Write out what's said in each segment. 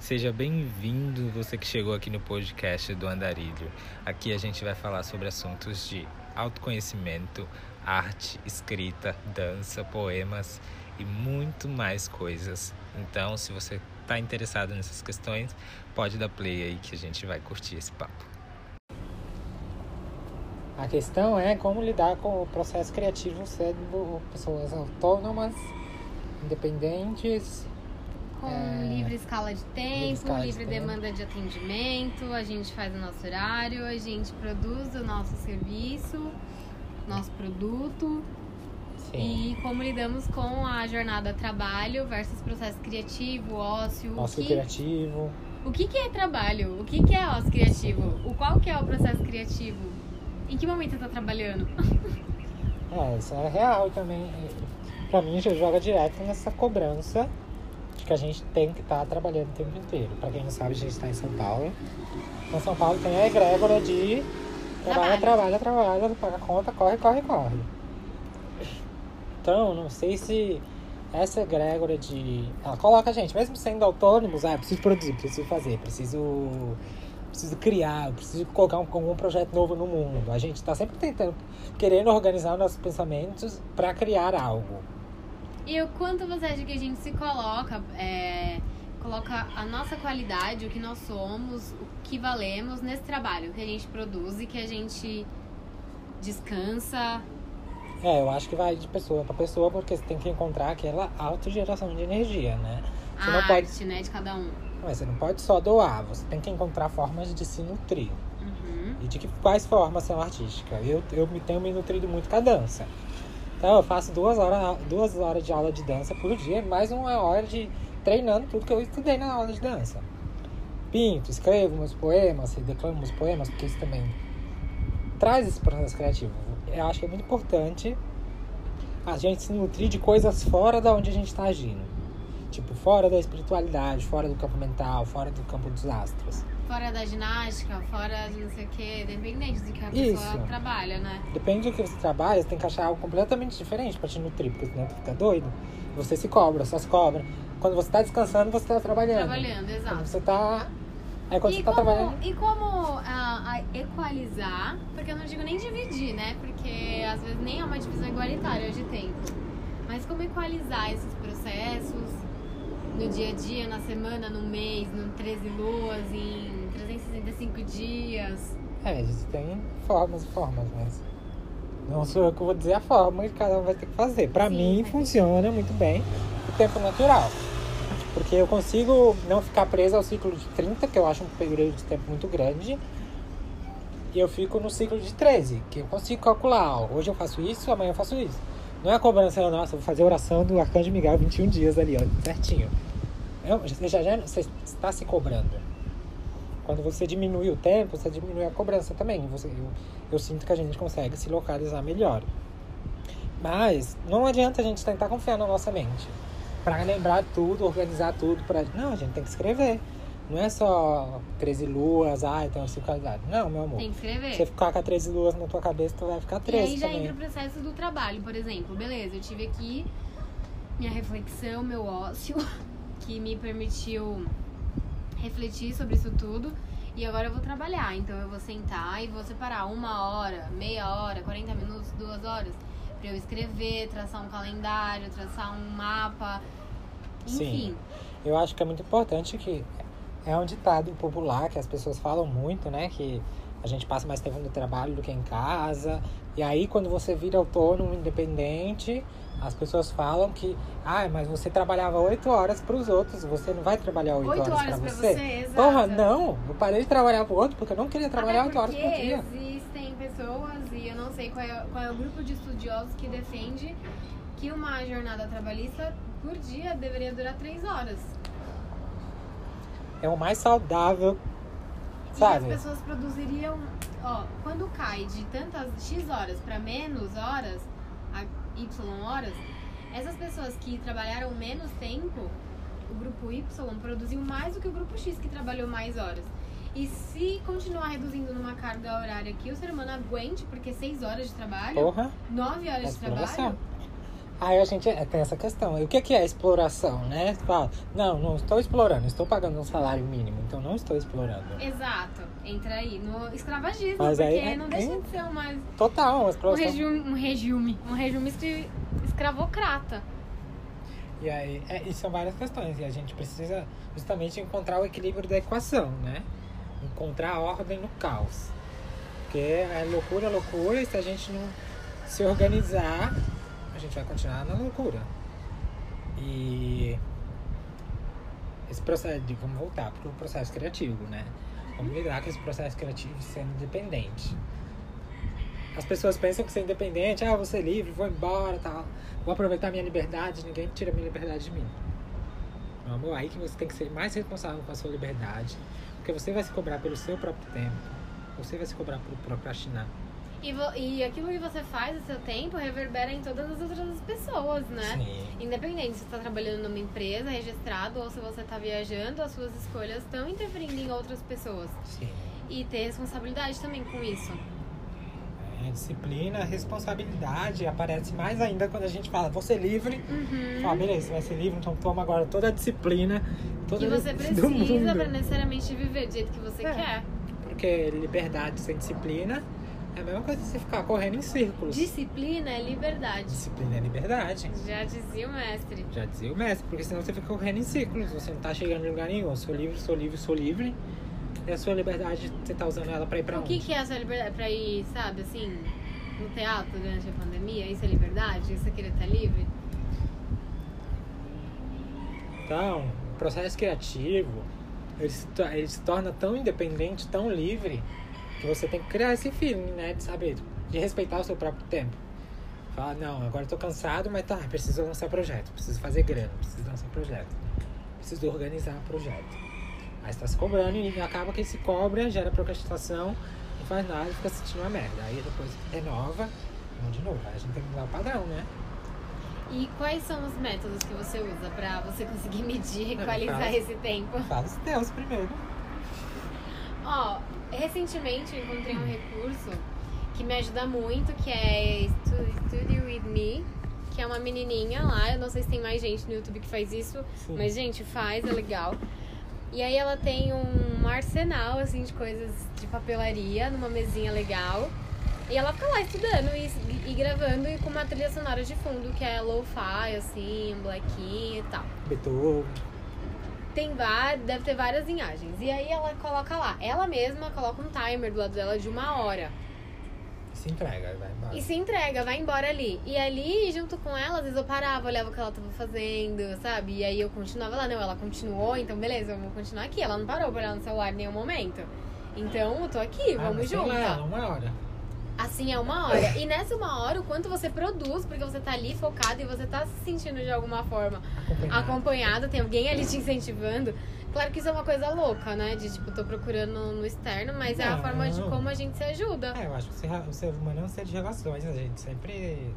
Seja bem-vindo, você que chegou aqui no podcast do Andarilho. Aqui a gente vai falar sobre assuntos de autoconhecimento, arte, escrita, dança, poemas e muito mais coisas. Então, se você está interessado nessas questões, pode dar play aí que a gente vai curtir esse papo. A questão é como lidar com o processo criativo sendo pessoas autônomas, independentes, Com É, livre escala de tempo, escala de livre tempo. demanda de atendimento, a gente faz o nosso horário, a gente produz o nosso serviço, nosso produto sim, e como lidamos com a jornada trabalho versus processo criativo, ócio. o ócio que, criativo. o que, que é trabalho? O que, que é ócio criativo? O qual que é o processo criativo? Em que momento você tá trabalhando? É, isso é real também. Pra mim, já joga direto nessa cobrança de que a gente tem que estar trabalhando o tempo inteiro. Pra quem não sabe, a gente está em São Paulo. Então, São Paulo tem a egrégora de trabalha, Trabalho. trabalha, trabalha, paga conta, corre, corre, corre. Então, não sei se essa egrégora de. Ela coloca a gente, mesmo sendo autônomos, ah, preciso produzir, preciso fazer, preciso. Preciso criar, eu preciso colocar um, algum projeto novo no mundo. A gente está sempre tentando, querendo organizar nossos pensamentos para criar algo. E o quanto você acha que a gente se coloca, é, coloca a nossa qualidade, o que nós somos, o que valemos nesse trabalho que a gente produz e que a gente descansa. É, eu acho que vai de pessoa para pessoa, porque você tem que encontrar aquela autogeração de energia, né? A Você não pode- arte, né, de cada um. Mas você não pode só doar, você tem que encontrar formas de se nutrir. Uhum. E de que, quais formas são artísticas. Eu, eu tenho me nutrido muito com a dança. Então eu faço duas horas, duas horas de aula de dança por dia, mais uma hora de treinando tudo que eu estudei na aula de dança. Pinto, escrevo meus poemas, declamo meus poemas, porque isso também traz esse processo criativo. Eu acho que é muito importante a gente se nutrir de coisas fora da onde a gente está agindo. Tipo, fora da espiritualidade, fora do campo mental, fora do campo dos astros. Fora da ginástica, fora de não sei o que, dependente do que a Isso. pessoa trabalha, né? Depende do que você trabalha, você tem que achar algo completamente diferente pra te nutrir, porque senão tu fica doido. Você se cobra, só se cobra. Quando você tá descansando, você tá trabalhando. Trabalhando, Quando exato. você tá. Aí quando E você tá como, trabalhando. e como ah, equalizar, porque eu não digo nem dividir, né? Porque às vezes nem é uma divisão igualitária de tempo. Mas como equalizar esses processos no dia a dia, na semana, no mês, no 13 luas, em 365 dias. É, tem formas e formas, mas. Não sou eu que vou dizer a forma que cada um vai ter que fazer. Pra Sim, mim, funciona muito bem o tempo natural. Porque eu consigo não ficar presa ao ciclo de 30, que eu acho um período de tempo muito grande. E eu fico no ciclo de 13, que eu consigo calcular. Ó, hoje eu faço isso, amanhã eu faço isso. Não é a cobrança, nossa, eu vou fazer a oração do Arcanjo Miguel 21 dias ali, ó, certinho. Eu, já, já você está se cobrando. Quando você diminui o tempo, você diminui a cobrança também. Você, eu, eu sinto que a gente consegue se localizar melhor. Mas não adianta a gente tentar confiar na nossa mente. Pra lembrar tudo, organizar tudo. Pra... Não, a gente tem que escrever. Não é só 13 luas, ah, então cinco qualidade. Não, meu amor. Tem que escrever. Se você ficar com 13 luas na tua cabeça, tu vai ficar E 13 aí já também. entra o processo do trabalho, por exemplo. Beleza, eu tive aqui minha reflexão, meu ócio, que me permitiu refletir sobre isso tudo. E agora eu vou trabalhar. Então eu vou sentar e vou separar uma hora, meia hora, 40 minutos, duas horas, pra eu escrever, traçar um calendário, traçar um mapa. Enfim. Sim. Eu acho que é muito importante que é um ditado popular que as pessoas falam muito, né? Que a gente passa mais tempo no trabalho do que em casa. E aí, quando você vira autônomo, independente, as pessoas falam que, ah, mas você trabalhava oito horas para os outros, você não vai trabalhar oito horas horas para você? você, exato. Porra, não! Eu parei de trabalhar pro outro porque eu não queria trabalhar oito horas por dia. Existem pessoas, e eu não sei qual é, qual é o grupo de estudiosos que defende que uma jornada trabalhista por dia deveria durar três horas. É o mais saudável, E as sabe? pessoas produziriam. Ó, quando cai de tantas X horas para menos horas, a Y horas, essas pessoas que trabalharam menos tempo, o grupo Y produziu mais do que o grupo X que trabalhou mais horas. E se continuar reduzindo numa carga horária que o ser humano aguente, porque seis horas de trabalho, Porra, nove horas de trabalho. Aí a gente é, tem essa questão. E o que que é exploração, né? Fala, não, não estou explorando, estou pagando um salário mínimo, então não estou explorando. Exato. Entra aí no escravagismo, Mas porque aí é- não deixa é- de ser uma, Total, uma um exploração. regime, um regime, um regime escravocrata. E aí, é, e são várias questões. E a gente precisa justamente encontrar o equilíbrio da equação, né? Encontrar a ordem no caos. Porque é loucura, loucura, e se a gente não se organizar, gente vai continuar na loucura. E esse processo de. Vamos voltar para o processo criativo, né? Vamos lidar com esse processo criativo sendo independente. As pessoas pensam que ser independente, ah, vou ser livre, vou embora, tal. Vou aproveitar minha liberdade, ninguém tira minha liberdade de mim. Meu amor, aí que você tem que ser mais responsável com a sua liberdade. Porque você vai se cobrar pelo seu próprio tempo. Você vai se cobrar por procrastinar. E, e aquilo que você faz no seu tempo reverbera em todas as outras pessoas, né? Sim. Independente se você está trabalhando numa empresa registrado ou se você está viajando, as suas escolhas estão interferindo em outras pessoas. Sim. E ter responsabilidade também com isso. É, disciplina, responsabilidade aparece mais ainda quando a gente fala, vou ser livre. Uhum. Fala, beleza, você vai ser livre, então toma agora toda a disciplina. Toda Que você precisa para necessariamente viver do jeito que você É. quer. Porque liberdade sem disciplina é a mesma coisa que você ficar correndo em círculos. Disciplina é liberdade. Disciplina é liberdade. Já dizia o mestre. Já dizia o mestre, porque senão você fica correndo em círculos, você não tá chegando em lugar nenhum. Eu sou livre, sou livre, sou livre. E a sua liberdade, você tá usando ela pra ir pra O onde? que, que é a sua liberdade? Pra ir, sabe, assim, no teatro durante a pandemia? Isso é liberdade? Isso é querer estar livre? Então, o processo criativo, ele se, ele se torna tão independente, tão livre, que você tem que criar esse feeling, né? De saber, de respeitar o seu próprio tempo. Falar, não, agora eu tô cansado, mas tá, preciso lançar projeto, preciso fazer grana, preciso lançar projeto. Preciso organizar projeto. Aí você tá se cobrando e acaba que se cobra, gera procrastinação, não faz nada e fica sentindo uma merda. Aí depois renova, vamos de novo. Aí a gente tem que mudar o padrão, né? E quais são os métodos que você usa pra você conseguir medir e Não, equalizar fala. esse tempo? Fala os teus primeiro. Ó, recentemente eu encontrei um recurso que me ajuda muito, que é Stu- Studio With Me, que é uma menininha lá. Eu não sei se tem mais gente no YouTube que faz isso, Sim. mas gente, faz, é legal. E aí ela tem um arsenal, assim, de coisas de papelaria numa mesinha legal. E ela fica lá estudando e, e gravando e com uma trilha sonora de fundo, que é lo-fi, assim, um blackinho e tal. Beethoven. Tem várias, deve ter várias linhagens. E aí ela coloca lá, ela mesma coloca um timer do lado dela de uma hora. Se entrega, vai embora. E se entrega, vai embora ali. E ali, junto com ela, às vezes eu parava, olhava o que ela tava fazendo, sabe? E aí eu continuava lá. Não, ela continuou, então beleza, eu vou continuar aqui. Ela não parou pra olhar no celular em nenhum momento. Então eu tô aqui, Ah, vamos junto. lá, uma hora. Assim é uma hora. E nessa uma hora, o quanto você produz, porque você tá ali focado e você tá se sentindo de alguma forma Acompanhado. acompanhado, tem alguém ali te incentivando. Claro que isso é uma coisa louca, né? De tipo, tô procurando no, no externo, mas é a Não. forma de como a gente se ajuda. É, eu acho que o ser, o ser humano é um ser de relações, a gente sempre.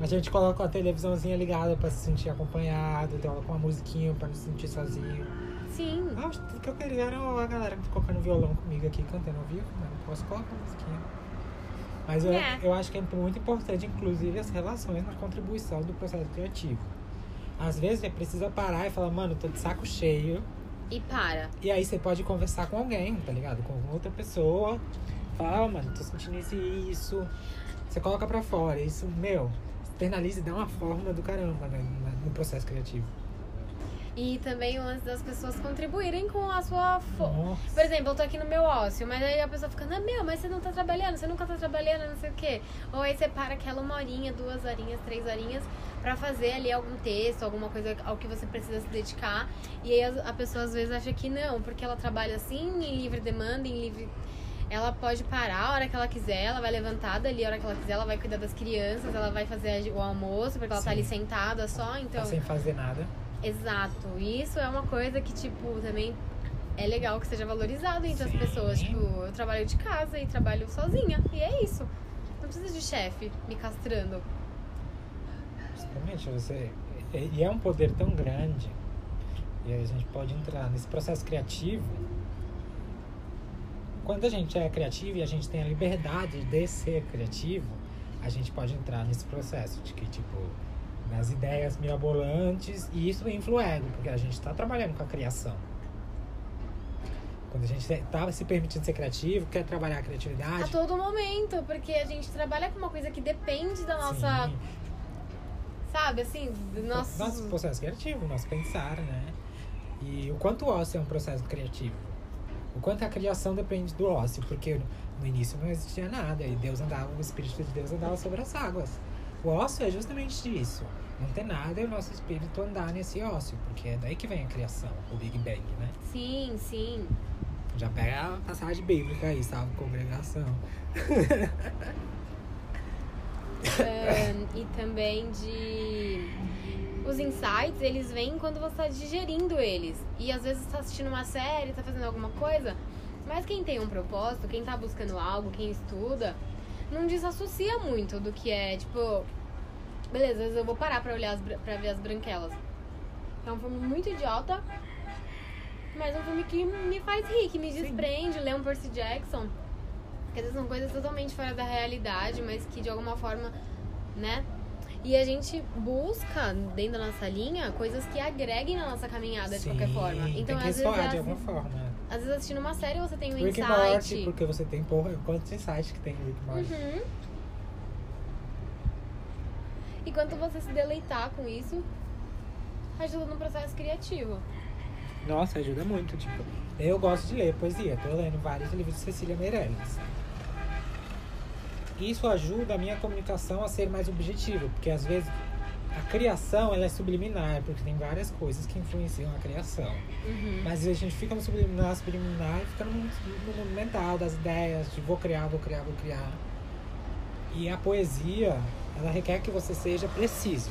A gente coloca a televisãozinha ligada pra se sentir acompanhado, coloca uma musiquinha pra não se sentir sozinho. Sim. Ah, tudo que eu queria era a galera tocando violão comigo aqui, cantando ao vivo, mas não posso colocar musiquinha. Mas eu, É. eu acho que é muito importante, inclusive, as relações na contribuição do processo criativo. Às vezes você precisa parar e falar, mano, tô de saco cheio. E para. E aí você pode conversar com alguém, tá ligado? Com outra pessoa. Fala, "Ó, mano, tô sentindo isso e isso. Você coloca pra fora. Isso, meu, externaliza e dá uma forma do caramba né, no processo criativo. E também o lance das pessoas contribuírem com a sua. Fo... Nossa. Por exemplo, eu tô aqui no meu ócio, mas aí a pessoa fica, não, meu, mas você não tá trabalhando, você nunca tá trabalhando, não sei o quê. Ou aí você para aquela uma horinha, duas horinhas, três horinhas pra fazer ali algum texto, alguma coisa ao que você precisa se dedicar. E aí a pessoa às vezes acha que não, porque ela trabalha assim, em livre demanda, em livre. Ela pode parar a hora que ela quiser, ela vai levantar dali a hora que ela quiser, ela vai cuidar das crianças, ela vai fazer o almoço, porque ela tá Sim. ali sentada só, então. Tá sem fazer nada. Exato. E isso é uma coisa que, tipo, também é legal que seja valorizado entre as Sim. pessoas. Tipo, eu trabalho de casa e trabalho sozinha. E é isso. Não precisa de chefe me castrando. Justamente, você. E e é um poder tão grande. E aí a gente pode entrar nesse processo criativo. Quando a gente é criativo e a gente tem a liberdade de ser criativo, a gente pode entrar nesse processo de que, tipo, nas ideias mirabolantes, e isso influi o ego, porque a gente está trabalhando com a criação. Quando a gente está se permitindo ser criativo, quer trabalhar a criatividade. A todo momento, porque a gente trabalha com uma coisa que depende da nossa. Sim, Sabe, assim, do nosso. nosso processo criativo, nosso pensar, né? E o quanto o ócio é um processo criativo. O quanto a criação depende do ócio, porque no início não existia nada, e Deus andava, o Espírito de Deus andava sobre as águas. O ócio é justamente isso. Não ter nada e o nosso espírito andar nesse ócio, porque é daí que vem a criação, o Big Bang, né? Sim, sim. Já pega a passagem bíblica aí, salve congregação. Ahn, e também de. Os insights, eles vêm quando você tá digerindo eles. E às vezes você tá assistindo uma série, tá fazendo alguma coisa. Mas quem tem um propósito, quem tá buscando algo, quem estuda, não desassocia muito do que é, tipo. Beleza, às vezes eu vou parar pra olhar as, pra ver as branquelas. É um filme muito idiota, mas é um filme que me faz rir, que me desprende, ler um Percy Jackson. Que às vezes são coisas totalmente fora da realidade, mas que de alguma forma, né? E a gente busca, dentro da nossa linha, coisas que agreguem na nossa caminhada de qualquer Sim, forma. Então, às vezes, ressoar de alguma forma. às vezes assistindo uma série você tem um Rick insight. Morty, porque você tem porra, quantos insights que tem em Rick Morty? Uhum. E quanto você se deleitar com isso, ajuda no processo criativo. Nossa, ajuda muito, tipo. Eu gosto de ler poesia, tô lendo vários livros de Cecília Meirelles. Isso ajuda a minha comunicação a ser mais objetiva, porque às vezes a criação ela é subliminar, porque tem várias coisas que influenciam a criação. Uhum. Mas a gente fica no subliminar, subliminar e fica no mundo, no mundo mental das ideias, de vou criar, vou criar, vou criar. E a poesia, ela requer que você seja preciso.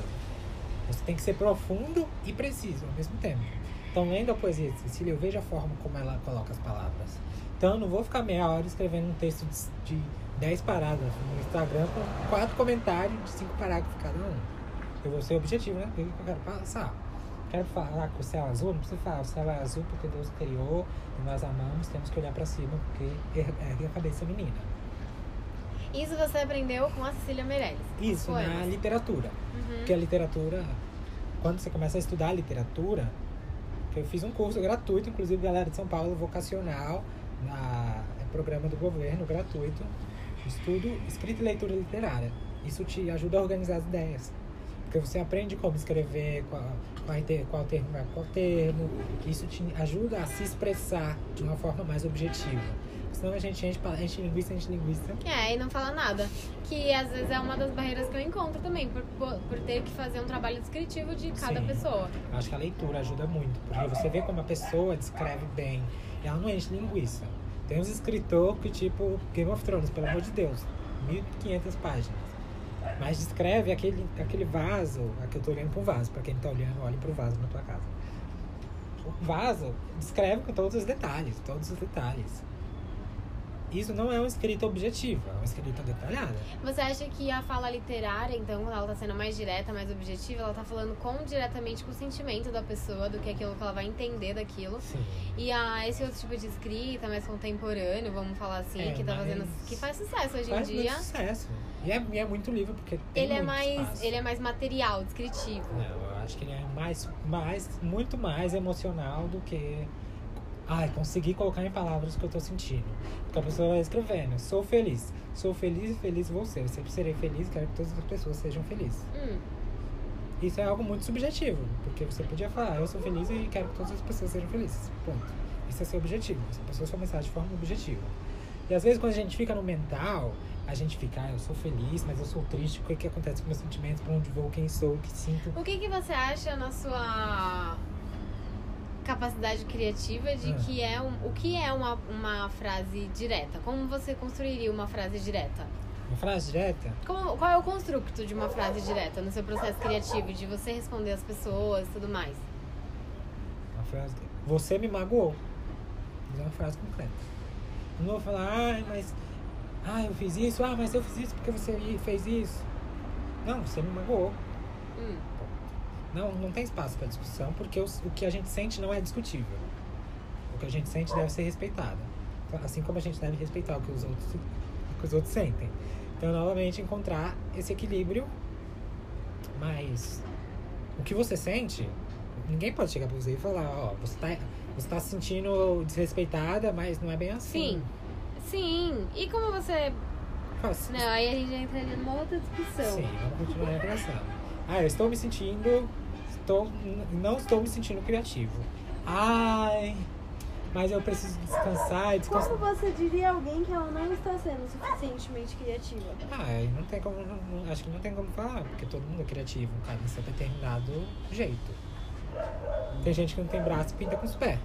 Você tem que ser profundo e preciso ao mesmo tempo. Então, lendo a poesia de Cecília, eu vejo a forma como ela coloca as palavras. Então, eu não vou ficar meia hora escrevendo um texto de, de 10 parágrafos no Instagram com quatro comentários de cinco parágrafos cada um. Eu vou ser objetivo, né? O que eu quero passar? Quero falar que o céu é azul? Não precisa falar. O céu é azul porque Deus criou e nós amamos. Temos que olhar pra cima porque ergue a cabeça menina. Isso você aprendeu com a Cecília Meirelles. Isso, na poemas. literatura. Uhum. Porque a literatura, quando você começa a estudar literatura, que eu fiz um curso gratuito, inclusive galera de São Paulo, vocacional, na é programa do governo gratuito, estudo escrita e leitura literária. Isso te ajuda a organizar as ideias. Porque você aprende como escrever, qual, qual, qual termo vai qual termo. Isso te ajuda a se expressar de uma forma mais objetiva. Senão a gente enche, pa- enche linguiça, enche linguiça. É, e não fala nada. Que às vezes é uma das barreiras que eu encontro também, por, por, ter que fazer um trabalho descritivo de cada Sim. pessoa. Acho que a leitura ajuda muito, porque você vê como a pessoa descreve bem ela não enche linguiça. Tem uns escritores que, tipo, Game of Thrones, pelo amor de Deus, 1500 páginas. Mas descreve aquele, aquele vaso, aqui eu tô olhando pro vaso, pra quem tá olhando, olhe pro vaso na tua casa. O vaso descreve com todos os detalhes, todos os detalhes. Isso não é uma escrita objetiva, é uma escrita detalhada. Você acha que a fala literária, então, quando ela tá sendo mais direta, mais objetiva, ela tá falando com diretamente com o sentimento da pessoa, do que é aquilo que ela vai entender daquilo. Sim. E a, esse outro tipo de escrita, mais contemporâneo, vamos falar assim, É, que tá fazendo. que faz sucesso hoje em Faz muito dia. sucesso. E é, e é muito livre, porque tem Ele é mais. espaço. Ele é mais material, descritivo. Não, eu acho que ele é mais, mais, muito mais emocional do que. Ai, conseguir colocar em palavras o que eu tô sentindo. Porque a pessoa vai escrevendo, sou feliz. Sou feliz e feliz vou ser. Eu sempre serei feliz, quero que todas as pessoas sejam felizes. Hum, Isso é algo muito subjetivo, porque você podia falar, eu sou feliz e quero que todas as pessoas sejam felizes. Ponto. Isso é seu objetivo. Você passou sua mensagem de forma objetiva. E às vezes quando a gente fica no mental, a gente fica, ah, eu sou feliz, mas eu sou triste, o que, que acontece com meus sentimentos, pra onde vou, quem sou, o que sinto. O que, que você acha na sua capacidade criativa de Ah. que é um, o que é uma, uma frase direta? Como você construiria uma frase direta? Uma frase direta, Como- qual é o construto de uma frase direta no seu processo criativo, de você responder as pessoas e tudo mais? uma frase. Você me magoou. Mas é uma frase concreta. Eu não vou falar, ai, mas. Ah, eu fiz isso, ah, mas eu fiz isso porque você fez isso. Não, você me magoou. Hum, Não, não tem espaço para discussão, porque os- o que a gente sente não é discutível. O que a gente sente deve ser respeitado. Então, Assim como a gente deve respeitar o que os outros, o que os outros sentem. Então, novamente, encontrar esse equilíbrio. Mas o que você sente, ninguém pode chegar pra você e falar, ó, você tá, você tá se sentindo desrespeitada, mas não é bem assim. Sim. Sim. E como você. Não, aí a gente já entraria numa outra discussão. Sim, vamos continuar a relação. Ah, eu estou me sentindo. Estou, não estou me sentindo criativo. Ai, mas eu preciso descansar e descansar. Como você diria alguém que ela não está sendo suficientemente criativa? Ah, não tem como. não- acho que não tem como falar, porque todo mundo é criativo, cara, em seu determinado jeito. Tem gente que não tem braço e pinta com os pés.